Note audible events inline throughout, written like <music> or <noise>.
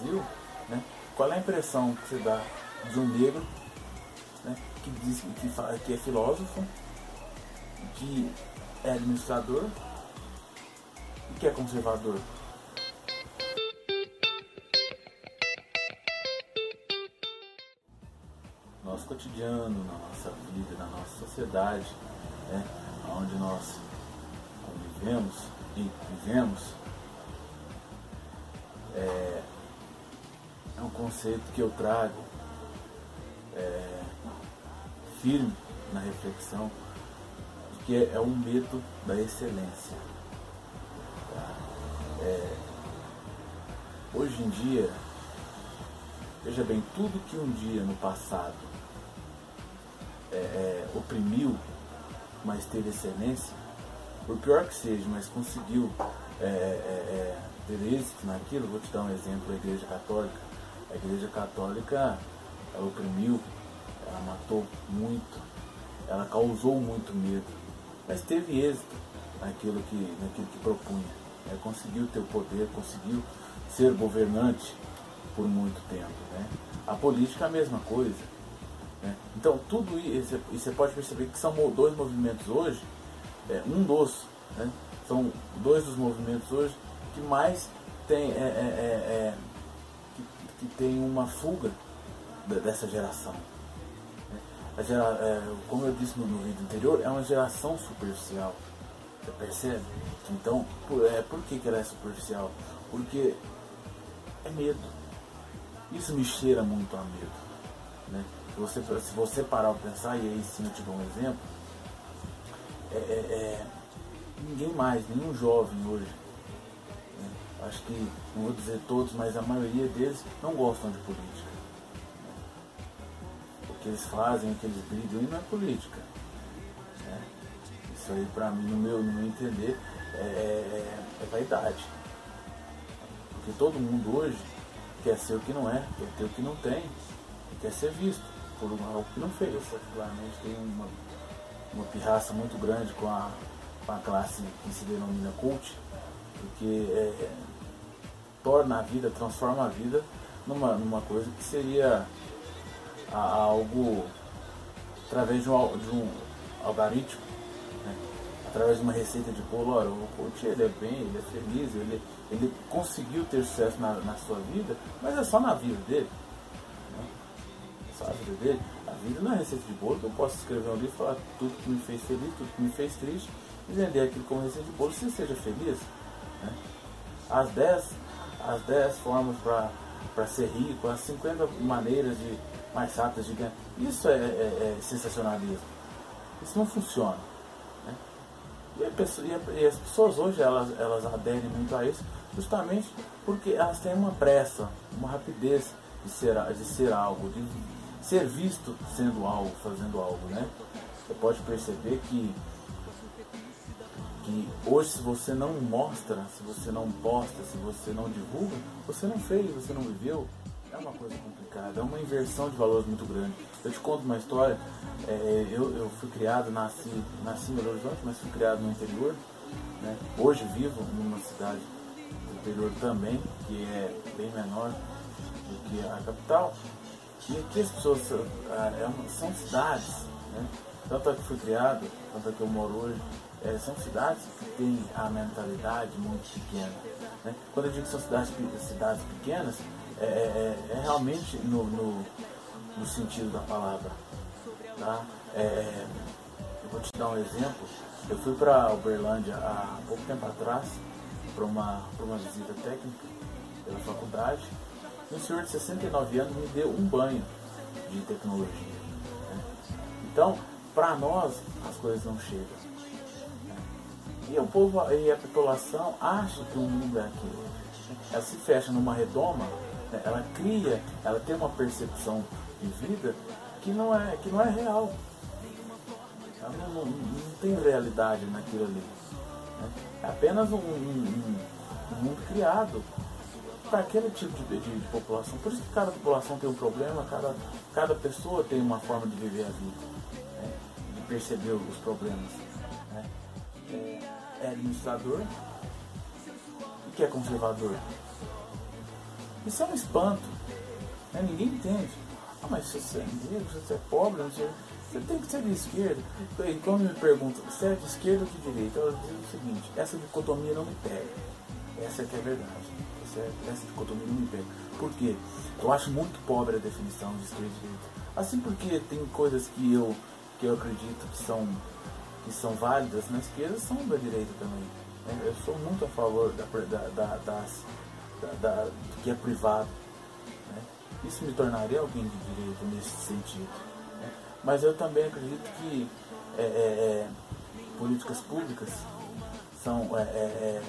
Brasil, né, qual é a impressão que você dá de um negro né, que diz que, que é filósofo, que é administrador e que é conservador? Nosso cotidiano, na nossa vida, na nossa sociedade, né, onde nós convivemos e vivemos, é, é um conceito que eu trago é, firme na reflexão que é, é um medo da excelência. Tá? É, hoje em dia, veja bem, tudo que um dia no passado é, é, oprimiu, mas teve excelência, por pior que seja, mas conseguiu é, é, é ter êxito naquilo, vou te dar um exemplo, a Igreja Católica. A Igreja Católica ela oprimiu, ela matou muito, ela causou muito medo, mas teve êxito naquilo que, naquilo que propunha. Ela conseguiu ter o poder, conseguiu ser governante por muito tempo. Né? A política é a mesma coisa. Né? Então, tudo isso, e você pode perceber que são dois movimentos hoje, é, um dos, né? são dois dos movimentos hoje que mais tem, é, é, é, é que, tem uma fuga dessa geração. Gera, é, como eu disse no, no, vídeo anterior, é uma geração superficial. Você percebe? Então, por, é, por que, que ela é superficial? Porque é medo. Isso me cheira muito a medo. Né? Se, você, se você parar para pensar, e aí sim eu te dou um exemplo, é, é, é ninguém mais, nenhum jovem hoje, né? Acho que, não vou dizer todos, mas a maioria deles não gostam de política. O que eles fazem, o que eles brigam, não é política. Né? Isso aí, para mim, no meu, no meu entender, é, é, é vaidade. Porque todo mundo hoje quer ser o que não é, quer ter o que não tem, quer ser visto por algo que não fez. Particularmente tem uma, uma pirraça muito grande com a, com a classe que se denomina cult, porque é, torna a vida, transforma a vida numa, numa coisa que seria a, algo através de um, de um algoritmo, né? através de uma receita de bolo, olha, o coach ele é bem, ele é feliz, ele, ele conseguiu ter sucesso na, na sua vida, mas é só na vida dele. Né? É só a vida dele. A vida não é receita de bolo, eu posso escrever um livro e falar tudo que me fez feliz, tudo que me fez triste, e vender aquilo como receita de bolo, se seja feliz. Né? As 10 as 10 formas para ser rico, as 50 maneiras de mais rápidas de ganhar. Isso é, é, é sensacionalismo. Isso não funciona. Né? E, pessoa, e, as pessoas hoje elas, elas aderem muito a isso justamente porque elas têm uma pressa, uma rapidez de ser, de ser algo, de ser visto sendo algo, fazendo algo. Né? Você pode perceber que que hoje se você não mostra, se você não posta, se você não divulga, você não fez, você não viveu. É uma coisa complicada, é uma inversão de valores muito grande. Eu te conto uma história, é, eu, eu fui criado, nasci, nasci em Belo Horizonte, mas fui criado no interior. Né? Hoje vivo numa cidade do interior também, que é bem menor do que a capital. E aqui as pessoas é, são cidades, né? tanto é que fui criado, tanto é que eu moro hoje, é, são cidades que têm a mentalidade muito pequena. Né? Quando eu digo que são cidades, cidades pequenas, é, é, é, é realmente no, no, no, sentido da palavra. Tá? É, eu vou te dar um exemplo. Eu fui para Uberlândia há pouco tempo atrás para uma, uma visita técnica pela faculdade. E um senhor de 69 anos me deu um banho de tecnologia. Né? Então, para nós, as coisas não chegam. E o povo e a população acha que o mundo é aquilo. Ela se fecha numa redoma, né? ela cria, ela tem uma percepção de vida que não é, que não é real. Ela não, não, não tem realidade naquilo ali. Né? É apenas um, um, um mundo criado para aquele tipo de, de, de, população. Por isso que cada população tem um problema, cada, cada pessoa tem uma forma de viver a vida, né? de perceber os problemas. Né? É, é administrador e que é conservador. Isso é um espanto. Né? Ninguém entende. Ah, mas se você é negro, se você é pobre, você, tem que ser de esquerda. E quando me perguntam, você é de esquerda ou de direita? Eu digo o seguinte, essa dicotomia não me pega. Essa é que é a verdade. Essa, essa dicotomia não me pega. Por quê? Eu acho muito pobre a definição de esquerda e direita. Assim porque tem coisas que eu, que eu acredito que são, que são válidas na esquerda, são da direita também. Né? Eu sou muito a favor da, da, da, das, da, do que é privado. Né? Isso me tornaria alguém de direita nesse sentido. Né? Mas eu também acredito que é, é, é políticas públicas são, é, é,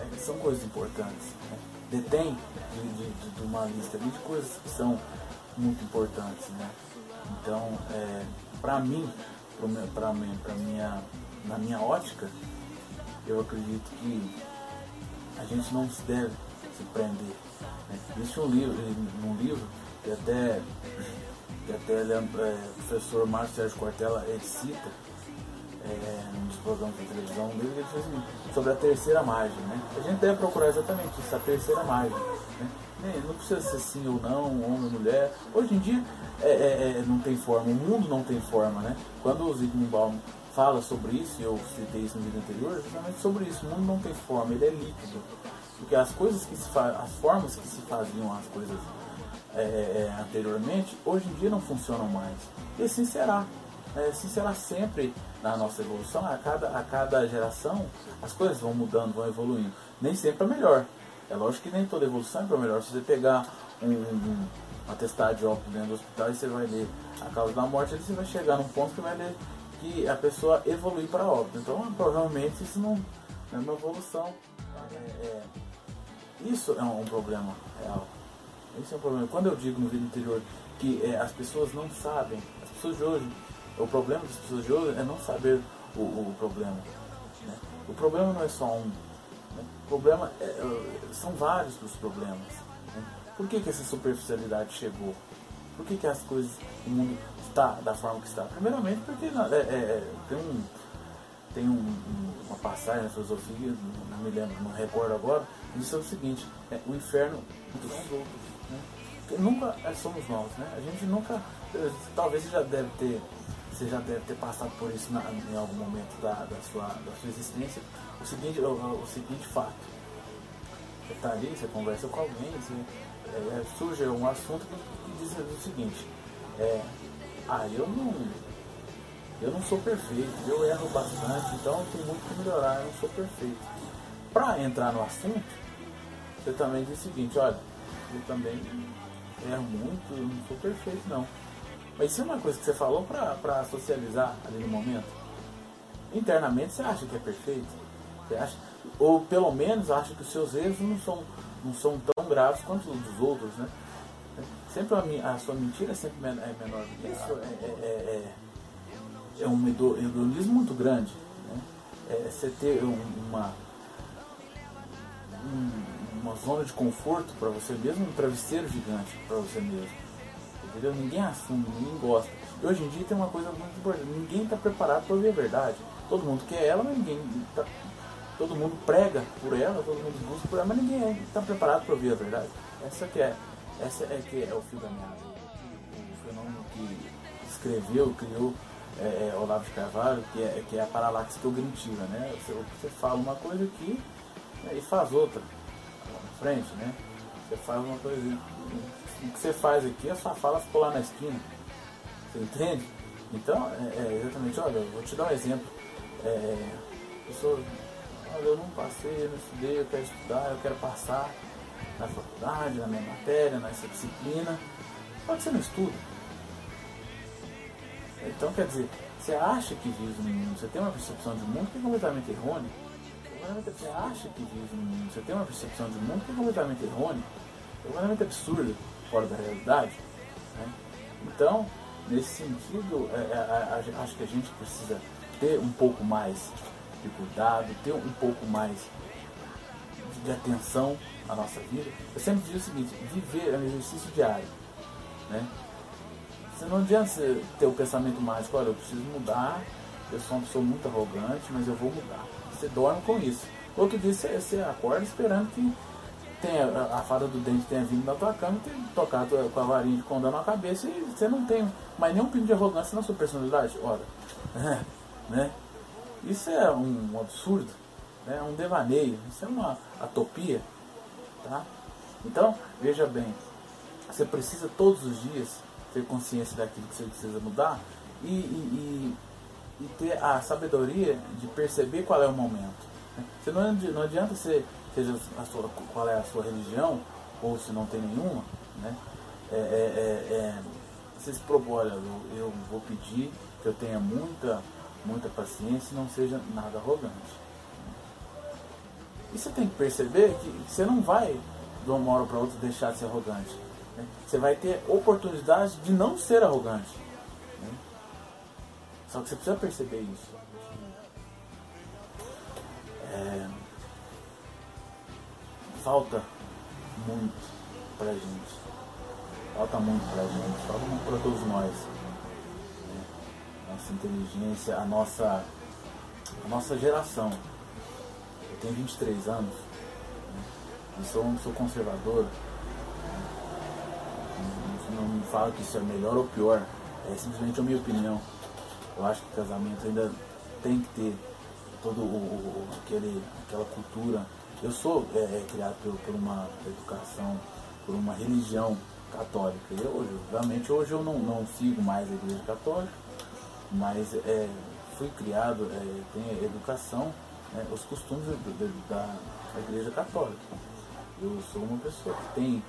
é, são coisas importantes. Né? Detém de, de, de, uma lista de coisas que são muito importantes. Né? Então, para mim, para minha, na minha ótica, eu acredito que a gente não deve se prender. Né? Existe um livro, um livro que até, que até é, o professor Márcio Sérgio Cortella ele cita é, dos programas de televisão dele, ele assim, sobre a terceira margem. Né? A gente deve procurar exatamente isso, a terceira margem. Né? Não precisa ser sim ou não, homem ou mulher. Hoje em dia é, é, é, não tem forma, o mundo não tem forma. Né? Quando o Zygmunt Baum fala sobre isso, e eu citei isso no vídeo anterior, justamente sobre isso. O mundo não tem forma, ele é líquido. Porque as coisas que se as formas que se faziam as coisas é, é, anteriormente, hoje em dia não funcionam mais. E assim será. É, assim será sempre na nossa evolução. A cada, a cada geração as coisas vão mudando, vão evoluindo. Nem sempre para melhor. É lógico que nem toda evolução é para melhor. Se você pegar um, um, um atestado de óbito dentro do hospital e você vai ler a causa da morte, você vai chegar num ponto que vai ler que a pessoa evolui para óbito. Então, provavelmente, isso não é uma evolução. É, é, isso é um problema real. Isso é um problema. Quando eu digo no vídeo anterior que é, as pessoas não sabem, as pessoas de hoje, o problema das pessoas de hoje é não saber o, o problema. Né? O problema não é só um. Problema é, é são vários os problemas. Né? Por que, que essa superficialidade chegou? Por que, que as coisas, o mundo está da forma que está? Primeiramente porque é, é, é, tem, um, tem um, um, uma passagem na filosofia, não, me lembro, não recordo agora, diz o seguinte, é, o inferno dos outros. Né? nunca somos nós, né? A gente nunca, talvez já deve ter, você já deve ter passado por isso na, em algum momento da, da, sua, da sua existência, o seguinte, o, o seguinte fato. Você está ali, você conversa com alguém, você, é, surge um assunto que diz o seguinte, é, ah, eu não, eu não sou perfeito, eu erro bastante, então tem muito que melhorar, eu não sou perfeito. Para entrar no assunto, você também diz o seguinte, olha, eu também erro muito, eu não sou perfeito não. Mas isso é uma coisa que você falou para socializar ali no momento. Internamente você acha que é perfeito? Você acha, ou pelo menos acha que os seus erros não são não são tão graves quanto os dos outros, né? Sempre a, a sua mentira é sempre é menor do que isso. É, é, é, é um hedonismo muito grande. Né? É você ter uma, uma zona de conforto para você mesmo, um travesseiro gigante para você mesmo. Entendeu? Ninguém assume, ninguém gosta. E hoje em dia tem uma coisa muito importante, ninguém está preparado para ouvir a verdade. Todo mundo quer ela, mas ninguém está todo mundo prega por ela, todo mundo busca por ela, mas ninguém está preparado para ouvir a verdade. Essa que é, essa é que é o fio da meada. O fenômeno que escreveu, criou é, é, Olavo de Carvalho, que é, que é a paralaxe cognitiva, né? Você, você fala uma coisa aqui né, e faz outra na frente, né? Você faz uma coisa. O que você faz aqui, a sua fala ficou lá na esquina. Você entende? Então, é, é exatamente, olha, eu vou te dar um exemplo. É, pessoa olha, eu não passei, eu não estudei, eu quero estudar, eu quero passar na faculdade, na minha matéria, nessa disciplina. Só que você não estuda. Então, quer dizer, você acha que vive no mundo, você tem uma percepção de mundo que é completamente errônea. Você acha que vive no mundo, você tem uma percepção de mundo que é completamente errônea, é completamente absurda, fora da realidade. Né? Então, nesse sentido, é, é, a, acho que a gente precisa ter um pouco mais de cuidado, ter um pouco mais de atenção à nossa vida. Eu sempre digo o seguinte, viver é um exercício diário. Né? Você não adianta você ter o pensamento mágico, olha, eu preciso mudar, eu sou uma pessoa muito arrogante, mas eu vou mudar. Você dorme com isso. Outro dia você, você acorda esperando que, tenha, a fada do dente tenha vindo na tua cama e tenha tocado com a varinha de condão na cabeça e você não tem mais nenhum pingo de arrogância na sua personalidade. Ora, <laughs> né? Isso é um absurdo, né? é um devaneio, isso é uma atopia. Tá? Então, veja bem, você precisa todos os dias ter consciência daquilo que você precisa mudar e, e, e, e ter a sabedoria de perceber qual é o momento. Você não, não adianta você, seja a sua, qual é a sua religião, ou se não tem nenhuma, né? É, é, é, é você se propõe, olha, eu, eu vou pedir que eu tenha muita, muita paciência e não seja nada arrogante. E você tem que perceber que você não vai de uma hora para outra deixar de ser arrogante. Né? Você vai ter oportunidade de não ser arrogante. Né? Só que você precisa perceber isso. É... Falta muito pra gente. Falta muito pra gente, falta muito pra todos nós. Né? Nossa inteligência, a nossa, a nossa geração. Eu tenho 23 anos eu sou, sou conservador. Não me fala que isso é melhor ou pior. É simplesmente a minha opinião. Eu acho que casamento ainda tem que ter todo o, aquele, aquela cultura. Eu sou é, é, criado por, por, uma educação, por uma religião católica. Hoje, realmente hoje eu não, não sigo mais a igreja católica, mas é, fui criado, é, tem educação, né, os costumes da, da igreja católica. Eu sou uma pessoa que tem,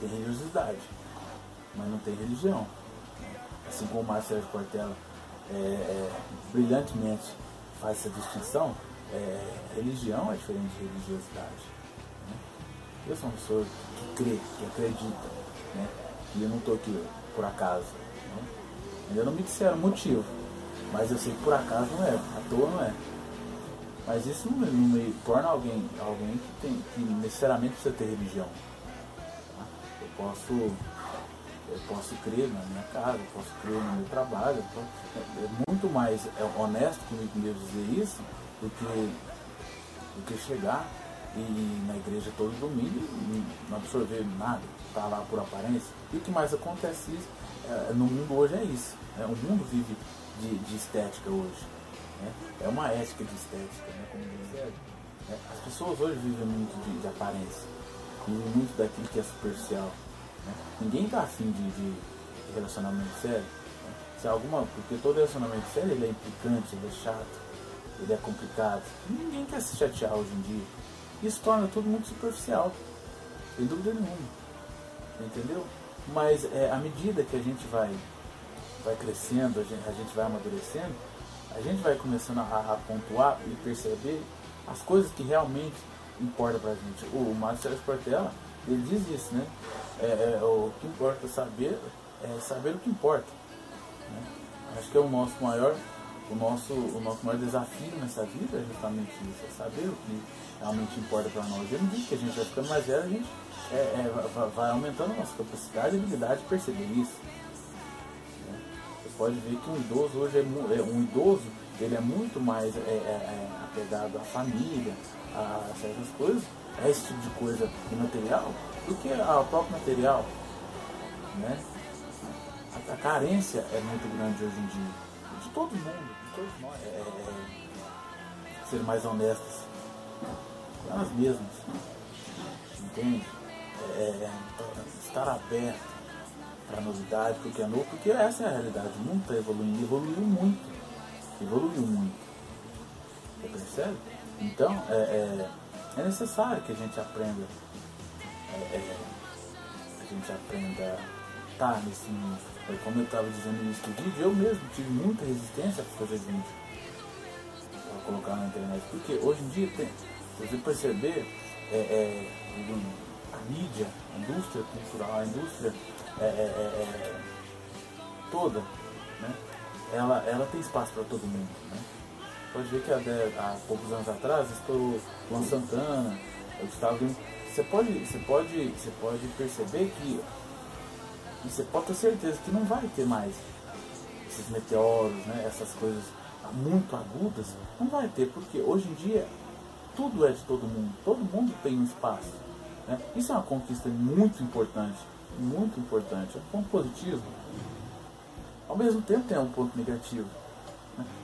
tem religiosidade, mas não tem religião. Assim como o Marcelo Cortella é, é, brilhantemente faz essa distinção, é, religião é diferente de religiosidade. Né? Eu sou uma pessoa que crê, que acredita, né? e eu não estou aqui por acaso. Né? Ainda não me disseram motivo, mas eu sei que por acaso não é, à toa não é. Mas isso não, não me torna alguém, alguém que, tem, que necessariamente precisa ter religião. Tá? Eu posso eu posso crer na minha casa, eu posso crer no meu trabalho. Posso, é, é muito mais é honesto comigo mesmo dizer isso do que, do que chegar e na igreja todo domingo e não absorver nada, tá lá por aparência. E o que mais acontece isso, é, no mundo hoje é isso. É, o mundo vive de, de estética hoje. Né? É uma ética de estética, né? como diz é, As pessoas hoje vivem muito de, de, aparência, vivem muito daquilo que é superficial. Né? Ninguém está afim de, de, relacionamento sério. Né? Se alguma, porque todo relacionamento sério ele é implicante, ele é chato, ele é complicado. Ninguém quer se chatear hoje em dia. Isso torna tudo muito superficial, sem dúvida nenhuma. Entendeu? Mas é, à medida que a gente vai, vai crescendo, a gente, a gente vai amadurecendo, a gente vai começando a, a pontuar e perceber as coisas que realmente importam pra gente. O Márcio Sérgio Portela, ele diz isso, né? É, é, o que importa saber é saber o que importa. Né? Acho que é o nosso maior, o nosso, o nosso maior desafio nessa vida é justamente isso, é saber o que realmente importa para nós. Não digo que a gente vai ficando mais velho, a gente é, é, vai aumentando a nossa capacidade e habilidade de perceber isso pode ver que um idoso hoje é, é um idoso, ele é muito mais é, é, é, apegado à família, a certas coisas, a esse tipo de coisa imaterial, do que ao próprio material. Né? A, a, carência é muito grande hoje em dia. De todo mundo, de todos nós. É, é, é ser mais honestos com nós mesmos. Entende? estar aberto para novidade, porque é novo, porque essa é a realidade. O mundo está evoluindo, evoluiu muito. Evoluiu muito. Você percebe? Então, é, é, é necessário que a gente aprenda. É, é a gente aprenda a estar nesse mundo. É, como eu estava dizendo no início do vídeo, eu mesmo tive muita resistência para fazer vídeo. Para colocar na internet. Porque hoje em dia, tem, se você perceber, é, é, a mídia, a indústria cultural, a indústria toda, né? ela, ela tem espaço para todo mundo. Né? Pode ver que há, há poucos anos atrás estourou Luan Santana, Gustavo você pode, você pode, você pode perceber que você pode ter certeza que não vai ter mais esses meteoros, né? essas coisas muito agudas, não vai ter, porque hoje em dia tudo é de todo mundo, todo mundo tem um espaço. Né? Isso é uma conquista muito importante, muito importante, é um ponto positivo. Ao mesmo tempo tem um ponto negativo.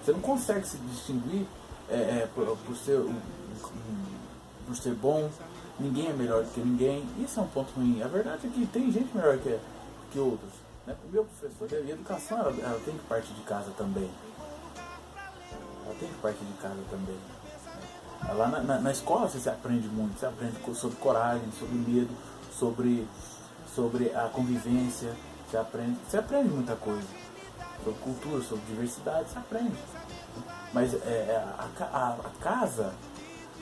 Você não consegue se distinguir é, é, por, por, ser, um, por ser bom, ninguém é melhor que ninguém. Isso é um ponto ruim. A verdade é que tem gente melhor que, que outros. Né? O meu professor, a educação ela, ela tem que partir de casa também. Ela tem que partir de casa também. Lá na, na, na, escola você aprende muito, você aprende sobre coragem, sobre medo, sobre, sobre a convivência, você aprende, você aprende muita coisa. Sobre cultura, sobre diversidade, você aprende. Mas é, é a, a, a, casa,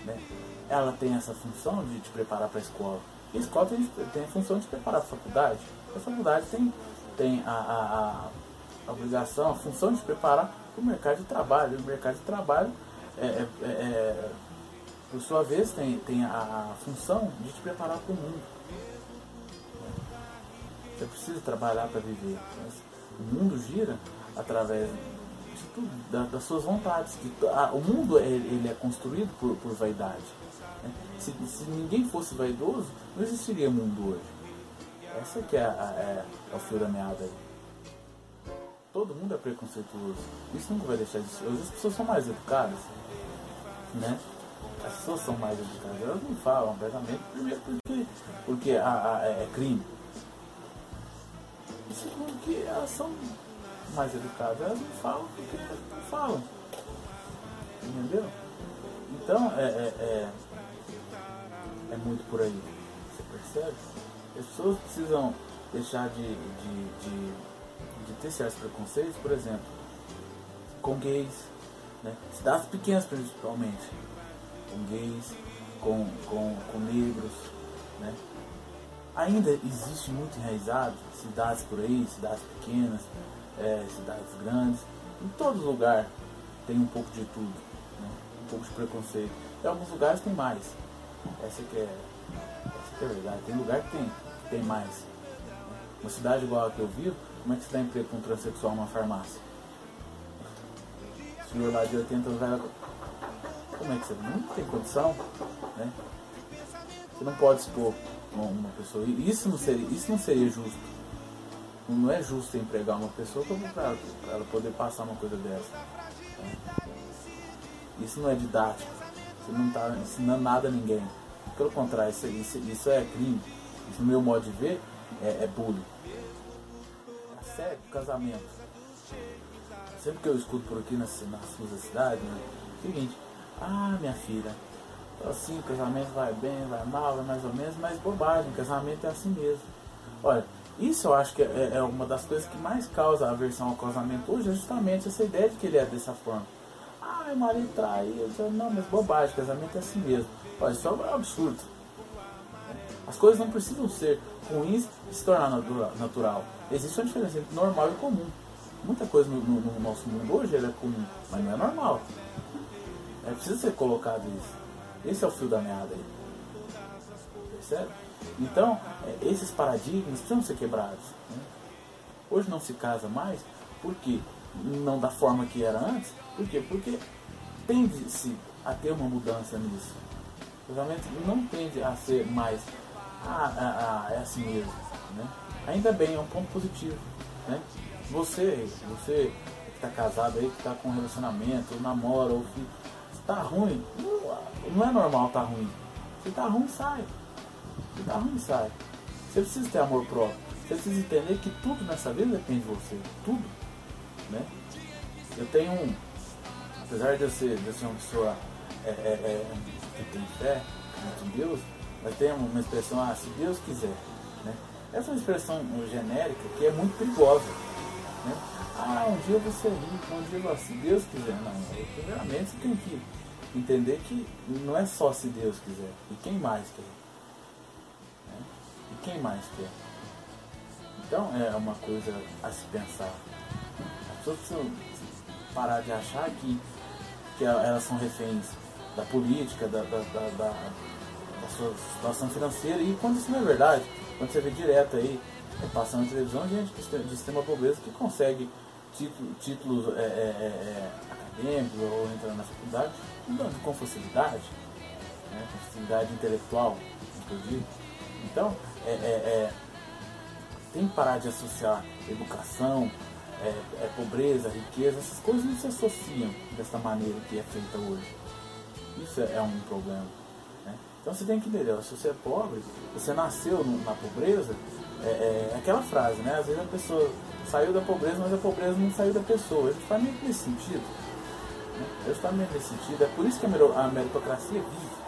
né, ela tem essa função de te preparar para a escola. E a escola tem, tem a função de preparar para a faculdade. A faculdade tem, tem a, a, obrigação, a função de preparar para o mercado de trabalho. O mercado de trabalho é, é, é, é por sua vez, tem, tem a, função de te preparar para o mundo. Você precisa trabalhar para viver. O mundo gira através de tudo, da, das suas vontades. A, o mundo ele, ele é construído por, por vaidade. Né? Se, se, ninguém fosse vaidoso, não existiria mundo hoje. Essa que é, a, é, é fio da meada. Todo mundo é preconceituoso. Isso nunca vai deixar de ser. As pessoas são mais educadas. Né? as pessoas são mais educadas, elas não falam abertamente, primeiro porque, porque a, a, é crime. E segundo que elas são mais educadas, elas não falam porque não falam. Entendeu? Então é, é, é, é muito por aí. Você percebe? As pessoas precisam deixar de, de, de, de ter certos preconceitos, por exemplo, com gays, né? cidades pequenas principalmente com gays, com, com, com negros, né? Ainda existe muito enraizado, cidades por aí, cidades pequenas, é, cidades grandes, em todo lugar tem um pouco de tudo, né? um pouco de preconceito. Em alguns lugares tem mais. Essa que é, essa que é a verdade. Tem lugar que tem, tem mais. Uma cidade igual a que eu vivo, como é que você dá emprego para um transexual numa farmácia? O senhor lá de 80 anos vai como é que você não tem condição, né? Você não pode expor uma pessoa. Isso não seria, isso não seria justo. Não é justo empregar uma pessoa para ela poder passar uma coisa dessa. Isso não é didático. Você não está ensinando nada a ninguém. Pelo contrário, isso, isso, isso é crime. Isso, no meu modo de ver, é, é bullying. Sério, casamento. Sempre que eu escuto por aqui nas, nas cidade, né? seguinte, ah, minha filha, assim, o casamento vai bem, vai mal, vai mais ou menos, mas bobagem, casamento é assim mesmo. Olha, isso eu acho que é, é uma das coisas que mais causa aversão ao casamento hoje, é justamente essa ideia de que ele é dessa forma. Ah, meu marido traiu, não, mas bobagem, casamento é assim mesmo. Olha, isso é um absurdo. As coisas não precisam ser ruins e se tornar natural. Existe uma diferença entre normal e comum. Muita coisa no, no, no nosso mundo hoje é comum, mas não é normal. É preciso ser colocado isso. Esse é o fio da meada aí. Percebe? Então, é, esses paradigmas precisam ser quebrados. Né? Hoje não se casa mais, por quê? Não da forma que era antes. Por quê? Porque tende-se a ter uma mudança nisso. O casamento não tende a ser mais, ah, ah, ah é assim mesmo. Né? Ainda bem, é um ponto positivo. Né? Você, você que está casado aí, que está com um relacionamento, ou namora, ou que Tá ruim, não, não é normal tá ruim. Se tá ruim, sai. Se tá ruim, sai. Você precisa ter amor próprio. Você precisa entender que tudo nessa vida depende de você. Tudo. Né? Eu tenho um. Apesar de eu ser, de eu ser uma pessoa é, é, é, que tem fé em Deus, mas tem uma expressão, ah, se Deus quiser. Né? Essa é uma expressão genérica que é muito perigosa. Né? Ah, um dia vou ser rico, um dia vou se Deus quiser. Não, primeiramente você tem que entender que não é só se Deus quiser. E quem mais quer? Né? E quem mais quer? Então é uma coisa a se pensar. As pessoas precisam parar de achar que, que elas são reféns da política, da, da, da, da, sua situação financeira. E quando isso não é verdade, quando você vê direto aí, é, passando na televisão, gente de extrema pobreza que consegue títulos é, é, é, é, acadêmicos ou entrando na faculdade com facilidade, né, com facilidade intelectual, inclusive. Então, é, é, é, tem que parar de associar educação, é, é, pobreza, riqueza, essas coisas não se associam dessa maneira que é feita hoje. Isso é, é um problema. Né? Então você tem que entender, se você é pobre, você nasceu na pobreza, é, aquela frase, né? Às vezes a pessoa saiu da pobreza, mas a pobreza não saiu da pessoa. Justamente nesse sentido. Né? Justamente nesse sentido. É por isso que a meritocracia vive.